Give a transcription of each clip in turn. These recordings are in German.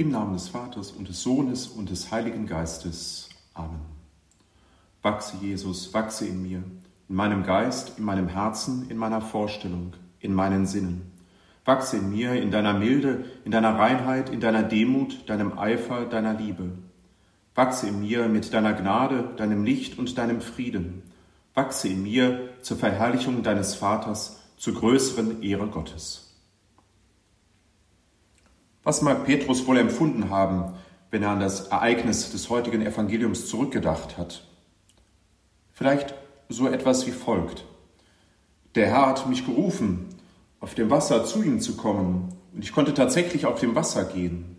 Im Namen des Vaters und des Sohnes und des Heiligen Geistes. Amen. Wachse, Jesus, wachse in mir, in meinem Geist, in meinem Herzen, in meiner Vorstellung, in meinen Sinnen. Wachse in mir, in deiner Milde, in deiner Reinheit, in deiner Demut, deinem Eifer, deiner Liebe. Wachse in mir mit deiner Gnade, deinem Licht und deinem Frieden. Wachse in mir zur Verherrlichung deines Vaters, zur größeren Ehre Gottes. Was mag Petrus wohl empfunden haben, wenn er an das Ereignis des heutigen Evangeliums zurückgedacht hat? Vielleicht so etwas wie folgt. Der Herr hat mich gerufen, auf dem Wasser zu ihm zu kommen, und ich konnte tatsächlich auf dem Wasser gehen.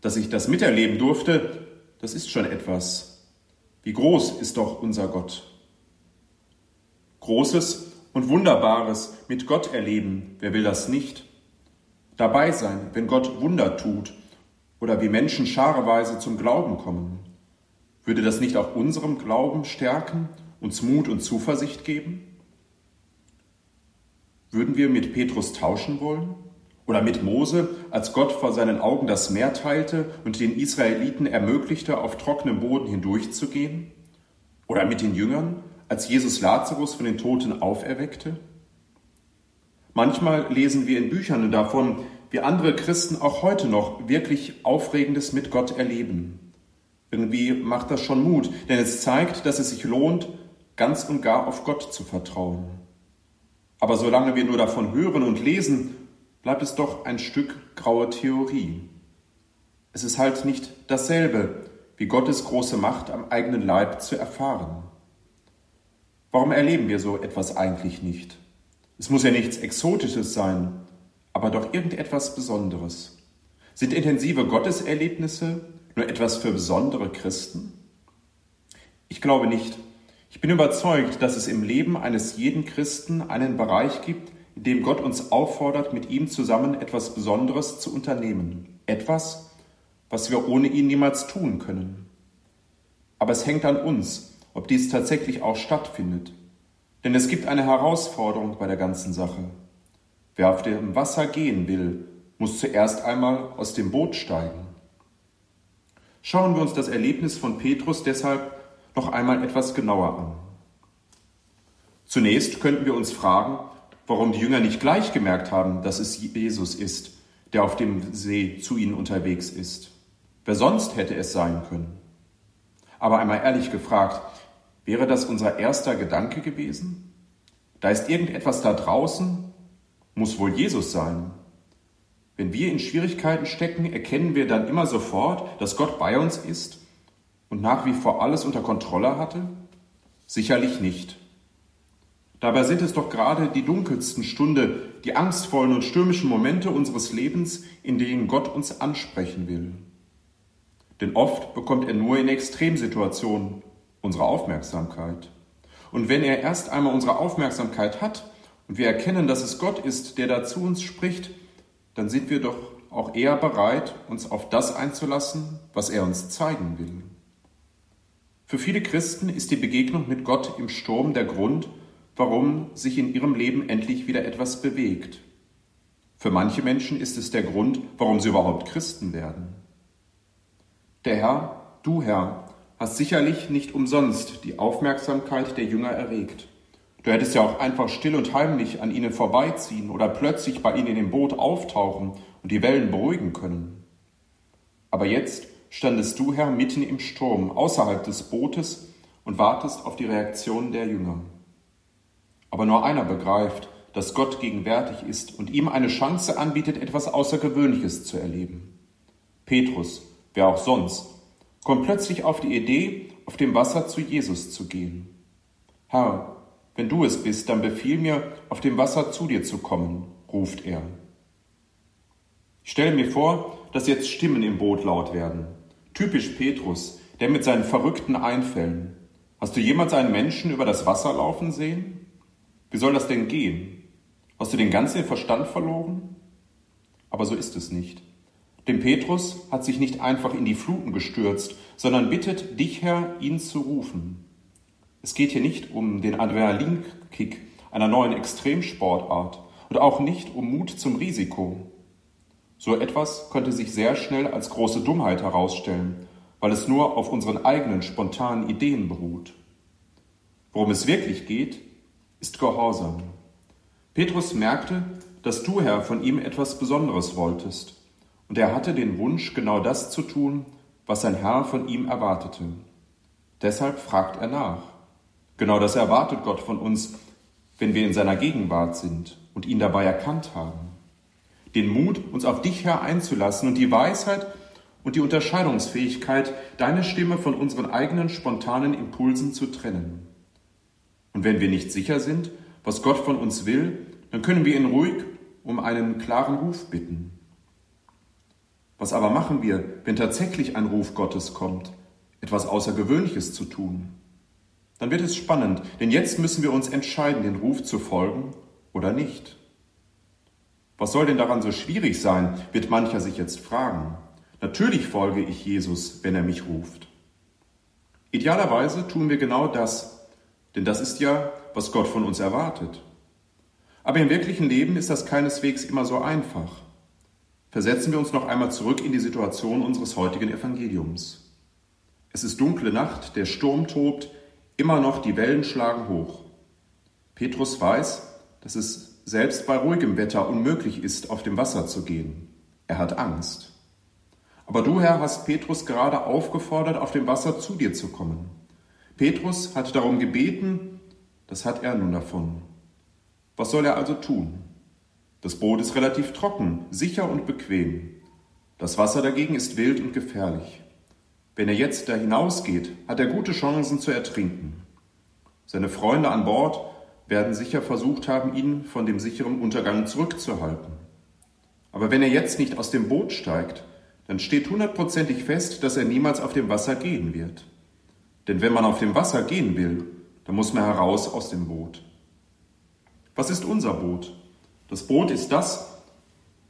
Dass ich das miterleben durfte, das ist schon etwas. Wie groß ist doch unser Gott. Großes und Wunderbares mit Gott erleben, wer will das nicht? Dabei sein, wenn Gott Wunder tut oder wie Menschen schareweise zum Glauben kommen? Würde das nicht auch unserem Glauben stärken, uns Mut und Zuversicht geben? Würden wir mit Petrus tauschen wollen? Oder mit Mose, als Gott vor seinen Augen das Meer teilte und den Israeliten ermöglichte, auf trockenem Boden hindurchzugehen? Oder mit den Jüngern, als Jesus Lazarus von den Toten auferweckte? Manchmal lesen wir in Büchern davon, wie andere Christen auch heute noch wirklich Aufregendes mit Gott erleben. Irgendwie macht das schon Mut, denn es zeigt, dass es sich lohnt, ganz und gar auf Gott zu vertrauen. Aber solange wir nur davon hören und lesen, bleibt es doch ein Stück graue Theorie. Es ist halt nicht dasselbe, wie Gottes große Macht am eigenen Leib zu erfahren. Warum erleben wir so etwas eigentlich nicht? Es muss ja nichts Exotisches sein, aber doch irgendetwas Besonderes. Sind intensive Gotteserlebnisse nur etwas für besondere Christen? Ich glaube nicht. Ich bin überzeugt, dass es im Leben eines jeden Christen einen Bereich gibt, in dem Gott uns auffordert, mit ihm zusammen etwas Besonderes zu unternehmen. Etwas, was wir ohne ihn niemals tun können. Aber es hängt an uns, ob dies tatsächlich auch stattfindet. Denn es gibt eine Herausforderung bei der ganzen Sache. Wer auf dem Wasser gehen will, muss zuerst einmal aus dem Boot steigen. Schauen wir uns das Erlebnis von Petrus deshalb noch einmal etwas genauer an. Zunächst könnten wir uns fragen, warum die Jünger nicht gleich gemerkt haben, dass es Jesus ist, der auf dem See zu ihnen unterwegs ist. Wer sonst hätte es sein können? Aber einmal ehrlich gefragt, Wäre das unser erster Gedanke gewesen? Da ist irgendetwas da draußen, muss wohl Jesus sein. Wenn wir in Schwierigkeiten stecken, erkennen wir dann immer sofort, dass Gott bei uns ist und nach wie vor alles unter Kontrolle hatte? Sicherlich nicht. Dabei sind es doch gerade die dunkelsten Stunde, die angstvollen und stürmischen Momente unseres Lebens, in denen Gott uns ansprechen will. Denn oft bekommt er nur in Extremsituationen unsere Aufmerksamkeit. Und wenn er erst einmal unsere Aufmerksamkeit hat und wir erkennen, dass es Gott ist, der da zu uns spricht, dann sind wir doch auch eher bereit, uns auf das einzulassen, was er uns zeigen will. Für viele Christen ist die Begegnung mit Gott im Sturm der Grund, warum sich in ihrem Leben endlich wieder etwas bewegt. Für manche Menschen ist es der Grund, warum sie überhaupt Christen werden. Der Herr, du Herr, hast sicherlich nicht umsonst die Aufmerksamkeit der Jünger erregt. Du hättest ja auch einfach still und heimlich an ihnen vorbeiziehen oder plötzlich bei ihnen im Boot auftauchen und die Wellen beruhigen können. Aber jetzt standest du, Herr, mitten im Sturm, außerhalb des Bootes und wartest auf die Reaktion der Jünger. Aber nur einer begreift, dass Gott gegenwärtig ist und ihm eine Chance anbietet, etwas Außergewöhnliches zu erleben. Petrus, wer auch sonst, kommt plötzlich auf die Idee, auf dem Wasser zu Jesus zu gehen. Herr, wenn du es bist, dann befiehl mir, auf dem Wasser zu dir zu kommen, ruft er. Ich stelle mir vor, dass jetzt Stimmen im Boot laut werden. Typisch Petrus, der mit seinen verrückten Einfällen. Hast du jemals einen Menschen über das Wasser laufen sehen? Wie soll das denn gehen? Hast du den ganzen Verstand verloren? Aber so ist es nicht. Denn Petrus hat sich nicht einfach in die Fluten gestürzt, sondern bittet dich, Herr, ihn zu rufen. Es geht hier nicht um den Adrenalinkick einer neuen Extremsportart und auch nicht um Mut zum Risiko, So etwas könnte sich sehr schnell als große Dummheit herausstellen, weil es nur auf unseren eigenen spontanen Ideen beruht. Worum es wirklich geht, ist Gehorsam. Petrus merkte, dass du, Herr, von ihm etwas Besonderes wolltest, und er hatte den Wunsch, genau das zu tun, was sein Herr von ihm erwartete. Deshalb fragt er nach. Genau das erwartet Gott von uns, wenn wir in seiner Gegenwart sind und ihn dabei erkannt haben. Den Mut, uns auf dich, Herr, einzulassen und die Weisheit und die Unterscheidungsfähigkeit, deine Stimme von unseren eigenen spontanen Impulsen zu trennen. Und wenn wir nicht sicher sind, was Gott von uns will, dann können wir ihn ruhig um einen klaren Ruf bitten. Was aber machen wir, wenn tatsächlich ein Ruf Gottes kommt, etwas Außergewöhnliches zu tun? Dann wird es spannend, denn jetzt müssen wir uns entscheiden, den Ruf zu folgen oder nicht. Was soll denn daran so schwierig sein, wird mancher sich jetzt fragen. Natürlich folge ich Jesus, wenn er mich ruft. Idealerweise tun wir genau das, denn das ist ja, was Gott von uns erwartet. Aber im wirklichen Leben ist das keineswegs immer so einfach. Versetzen wir uns noch einmal zurück in die Situation unseres heutigen Evangeliums. Es ist dunkle Nacht, der Sturm tobt, immer noch die Wellen schlagen hoch. Petrus weiß, dass es selbst bei ruhigem Wetter unmöglich ist, auf dem Wasser zu gehen. Er hat Angst. Aber du, Herr, hast Petrus gerade aufgefordert, auf dem Wasser zu dir zu kommen. Petrus hat darum gebeten, das hat er nun davon. Was soll er also tun? Das Boot ist relativ trocken, sicher und bequem. Das Wasser dagegen ist wild und gefährlich. Wenn er jetzt da hinausgeht, hat er gute Chancen zu ertrinken. Seine Freunde an Bord werden sicher versucht haben, ihn von dem sicheren Untergang zurückzuhalten. Aber wenn er jetzt nicht aus dem Boot steigt, dann steht hundertprozentig fest, dass er niemals auf dem Wasser gehen wird. Denn wenn man auf dem Wasser gehen will, dann muss man heraus aus dem Boot. Was ist unser Boot? Das Boot ist das,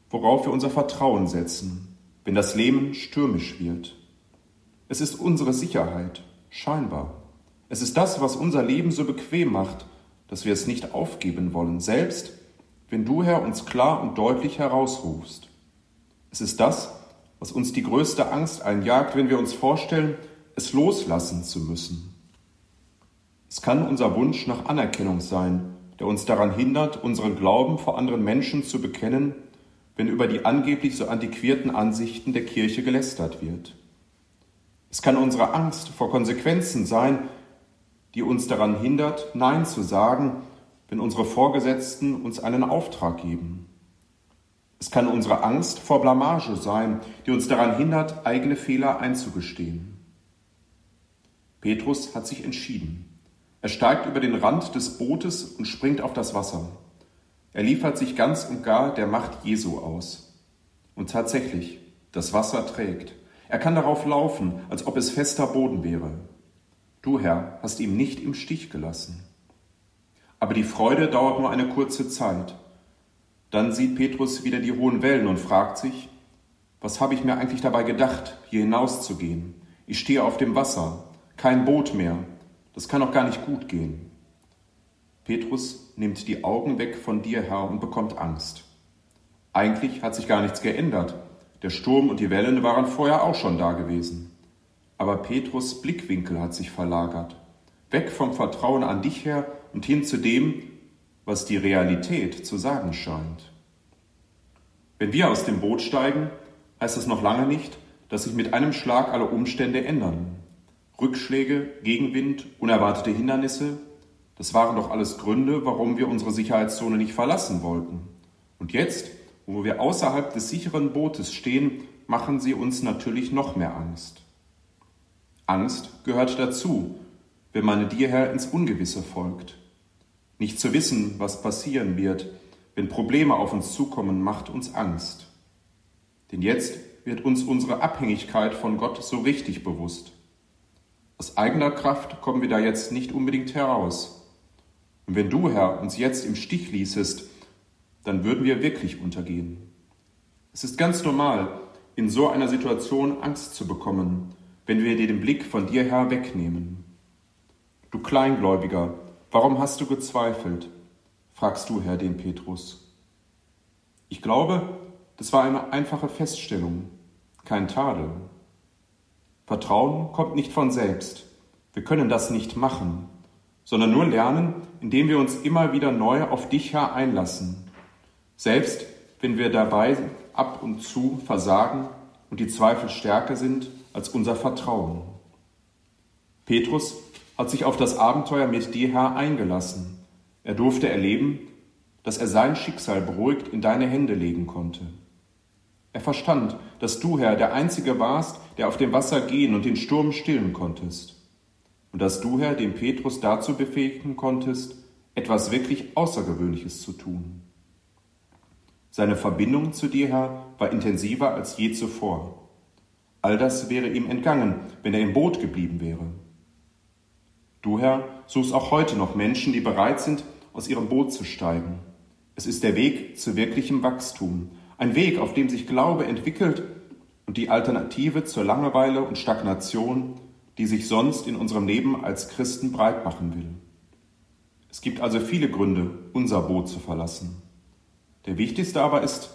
worauf wir unser Vertrauen setzen, wenn das Leben stürmisch wird. Es ist unsere Sicherheit, scheinbar. Es ist das, was unser Leben so bequem macht, dass wir es nicht aufgeben wollen, selbst wenn du, Herr, uns klar und deutlich herausrufst. Es ist das, was uns die größte Angst einjagt, wenn wir uns vorstellen, es loslassen zu müssen. Es kann unser Wunsch nach Anerkennung sein, der uns daran hindert, unseren Glauben vor anderen Menschen zu bekennen, wenn über die angeblich so antiquierten Ansichten der Kirche gelästert wird. Es kann unsere Angst vor Konsequenzen sein, die uns daran hindert, Nein zu sagen, wenn unsere Vorgesetzten uns einen Auftrag geben. Es kann unsere Angst vor Blamage sein, die uns daran hindert, eigene Fehler einzugestehen. Petrus hat sich entschieden. Er steigt über den Rand des Bootes und springt auf das Wasser. Er liefert sich ganz und gar der Macht Jesu aus. Und tatsächlich, das Wasser trägt. Er kann darauf laufen, als ob es fester Boden wäre. Du, Herr, hast ihn nicht im Stich gelassen. Aber die Freude dauert nur eine kurze Zeit. Dann sieht Petrus wieder die hohen Wellen und fragt sich, was habe ich mir eigentlich dabei gedacht, hier hinauszugehen? Ich stehe auf dem Wasser, kein Boot mehr, das kann doch gar nicht gut gehen. Petrus nimmt die Augen weg von dir, Herr, und bekommt Angst. Eigentlich hat sich gar nichts geändert. Der Sturm und die Wellen waren vorher auch schon da gewesen. Aber Petrus Blickwinkel hat sich verlagert. Weg vom Vertrauen an dich her und hin zu dem, was die Realität zu sagen scheint. Wenn wir aus dem Boot steigen, heißt das noch lange nicht, dass sich mit einem Schlag alle Umstände ändern. Rückschläge, Gegenwind, unerwartete Hindernisse, das waren doch alles Gründe, warum wir unsere Sicherheitszone nicht verlassen wollten. Und jetzt, wo wir außerhalb des sicheren Bootes stehen, machen sie uns natürlich noch mehr Angst. Angst gehört dazu, wenn man dir, Herr, ins Ungewisse folgt. Nicht zu wissen, was passieren wird, wenn Probleme auf uns zukommen, macht uns Angst. Denn jetzt wird uns unsere Abhängigkeit von Gott so richtig bewusst. Aus eigener Kraft kommen wir da jetzt nicht unbedingt heraus. Und wenn du, Herr, uns jetzt im Stich ließest, dann würden wir wirklich untergehen. Es ist ganz normal, in so einer Situation Angst zu bekommen, wenn wir dir den Blick von dir, Herr, wegnehmen. Du Kleingläubiger, warum hast du gezweifelt? fragst du, Herr, den Petrus. Ich glaube, Das war eine einfache Feststellung, kein Tadel. Vertrauen kommt nicht von selbst. Wir können das nicht machen, sondern nur lernen, indem wir uns immer wieder neu auf dich, Herr, einlassen. Selbst wenn wir dabei ab und zu versagen und die Zweifel stärker sind als unser Vertrauen. Petrus hat sich auf das Abenteuer mit dir, Herr, eingelassen. Er durfte erleben, dass er sein Schicksal beruhigt in deine Hände legen konnte. Er verstand, dass du, Herr, der Einzige warst, der auf dem Wasser gehen und den Sturm stillen konntest. Und dass du, Herr, den Petrus dazu befähigen konntest, etwas wirklich Außergewöhnliches zu tun. Seine Verbindung zu dir, Herr, war intensiver als je zuvor. All das wäre ihm entgangen, wenn er im Boot geblieben wäre. Du, Herr, suchst auch heute noch Menschen, die bereit sind, aus ihrem Boot zu steigen. Es ist der Weg zu wirklichem Wachstum, ein Weg, auf dem sich Glaube entwickelt und die Alternative zur Langeweile und Stagnation, die sich sonst in unserem Leben als Christen breit machen will. Es gibt also viele Gründe, unser Boot zu verlassen. Der wichtigste aber ist,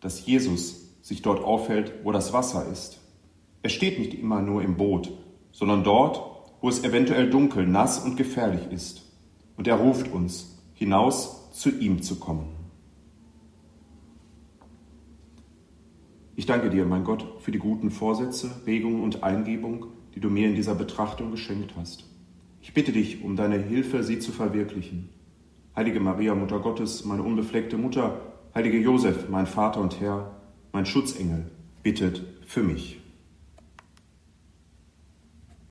dass Jesus sich dort aufhält, wo das Wasser ist. Er steht nicht immer nur im Boot, sondern dort, wo es eventuell dunkel, nass und gefährlich ist. Und er ruft uns, hinaus zu ihm zu kommen. Ich danke dir, mein Gott, für die guten Vorsätze, Regungen und Eingebung, die du mir in dieser Betrachtung geschenkt hast. Ich bitte dich um deine Hilfe, sie zu verwirklichen. Heilige Maria, Mutter Gottes, meine unbefleckte Mutter, Heilige Josef, mein Vater und Herr, mein Schutzengel, bittet für mich.